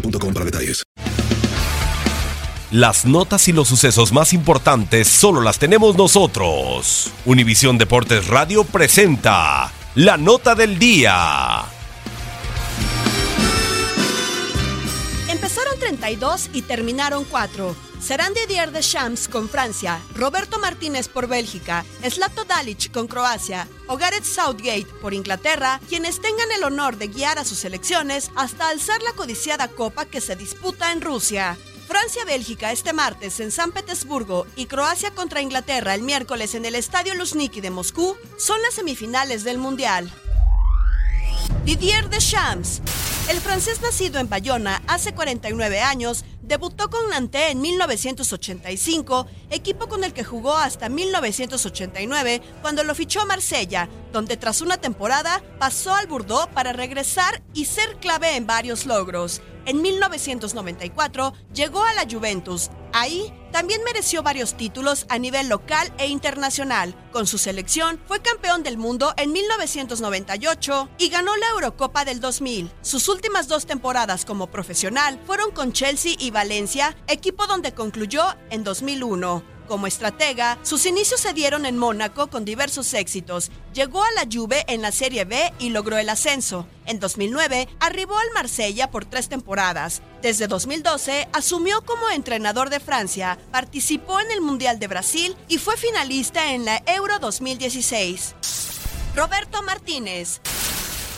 boostmobile.com para detalles. Las notas y los sucesos más importantes solo las tenemos nosotros. Univisión Deportes Radio presenta la nota del día. Empezaron 32 y terminaron 4. Serán Didier Deschamps con Francia, Roberto Martínez por Bélgica, Zlato Dalic con Croacia o Gareth Southgate por Inglaterra, quienes tengan el honor de guiar a sus selecciones hasta alzar la codiciada copa que se disputa en Rusia. Francia-Bélgica este martes en San Petersburgo y Croacia contra Inglaterra el miércoles en el Estadio Luzhniki de Moscú son las semifinales del Mundial. Didier Deschamps. El francés nacido en Bayona hace 49 años debutó con Nantes en 1985, equipo con el que jugó hasta 1989 cuando lo fichó Marsella, donde tras una temporada pasó al Bordeaux para regresar y ser clave en varios logros. En 1994 llegó a la Juventus. Ahí también mereció varios títulos a nivel local e internacional. Con su selección fue campeón del mundo en 1998 y ganó la Eurocopa del 2000. Sus últimas dos temporadas como profesional fueron con Chelsea y Valencia, equipo donde concluyó en 2001. Como estratega, sus inicios se dieron en Mónaco con diversos éxitos. Llegó a la Juve en la Serie B y logró el ascenso. En 2009 arribó al Marsella por tres temporadas. Desde 2012 asumió como entrenador de Francia, participó en el Mundial de Brasil y fue finalista en la Euro 2016. Roberto Martínez.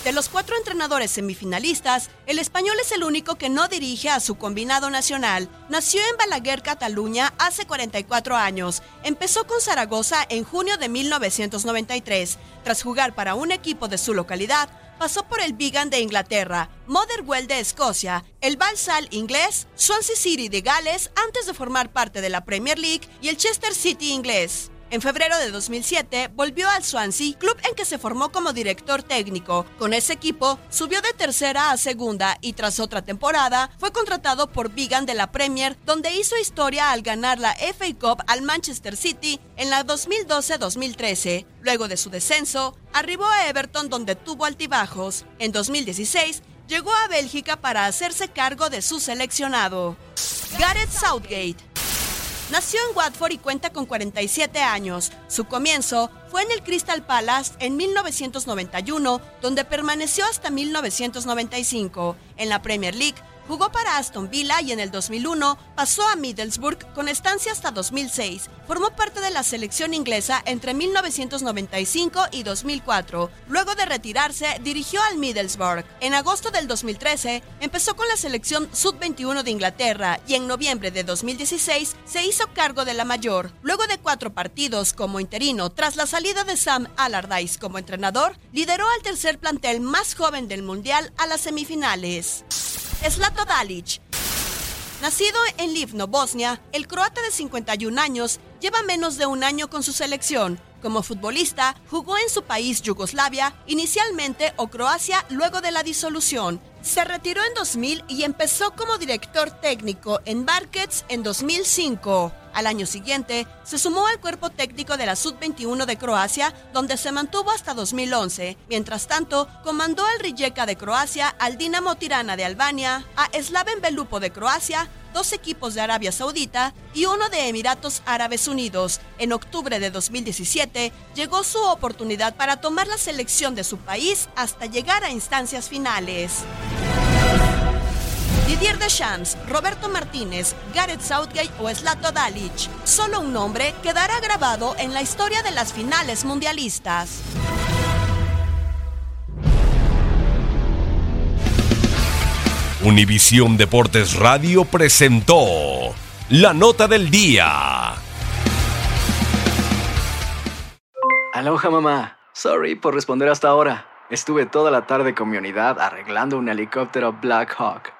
De los cuatro entrenadores semifinalistas, el español es el único que no dirige a su combinado nacional. Nació en Balaguer, Cataluña, hace 44 años. Empezó con Zaragoza en junio de 1993. Tras jugar para un equipo de su localidad, pasó por el Vigan de Inglaterra, Motherwell de Escocia, el Balsall inglés, Swansea City de Gales antes de formar parte de la Premier League y el Chester City inglés. En febrero de 2007 volvió al Swansea, club en que se formó como director técnico. Con ese equipo subió de tercera a segunda y tras otra temporada fue contratado por Vigan de la Premier, donde hizo historia al ganar la FA Cup al Manchester City en la 2012-2013. Luego de su descenso, arribó a Everton donde tuvo altibajos. En 2016 llegó a Bélgica para hacerse cargo de su seleccionado. Gareth Southgate Nació en Watford y cuenta con 47 años. Su comienzo fue en el Crystal Palace en 1991, donde permaneció hasta 1995. En la Premier League Jugó para Aston Villa y en el 2001 pasó a Middlesbrough con estancia hasta 2006. Formó parte de la selección inglesa entre 1995 y 2004. Luego de retirarse, dirigió al Middlesbrough. En agosto del 2013 empezó con la selección Sub-21 de Inglaterra y en noviembre de 2016 se hizo cargo de la mayor. Luego de cuatro partidos como interino tras la salida de Sam Allardyce como entrenador, lideró al tercer plantel más joven del Mundial a las semifinales. Slato Dalic. Nacido en Livno, Bosnia, el croata de 51 años lleva menos de un año con su selección. Como futbolista, jugó en su país Yugoslavia, inicialmente o Croacia luego de la disolución. Se retiró en 2000 y empezó como director técnico en Barkets en 2005. Al año siguiente, se sumó al cuerpo técnico de la Sub-21 de Croacia, donde se mantuvo hasta 2011. Mientras tanto, comandó al Rijeka de Croacia, al Dinamo Tirana de Albania, a Slaven Belupo de Croacia, dos equipos de Arabia Saudita y uno de Emiratos Árabes Unidos. En octubre de 2017 llegó su oportunidad para tomar la selección de su país hasta llegar a instancias finales. Didier Deschamps, Roberto Martínez, Gareth Southgate o Slato Dalic. Solo un nombre quedará grabado en la historia de las finales mundialistas. Univisión Deportes Radio presentó la nota del día. Aloha mamá. Sorry por responder hasta ahora. Estuve toda la tarde con mi unidad arreglando un helicóptero Black Hawk.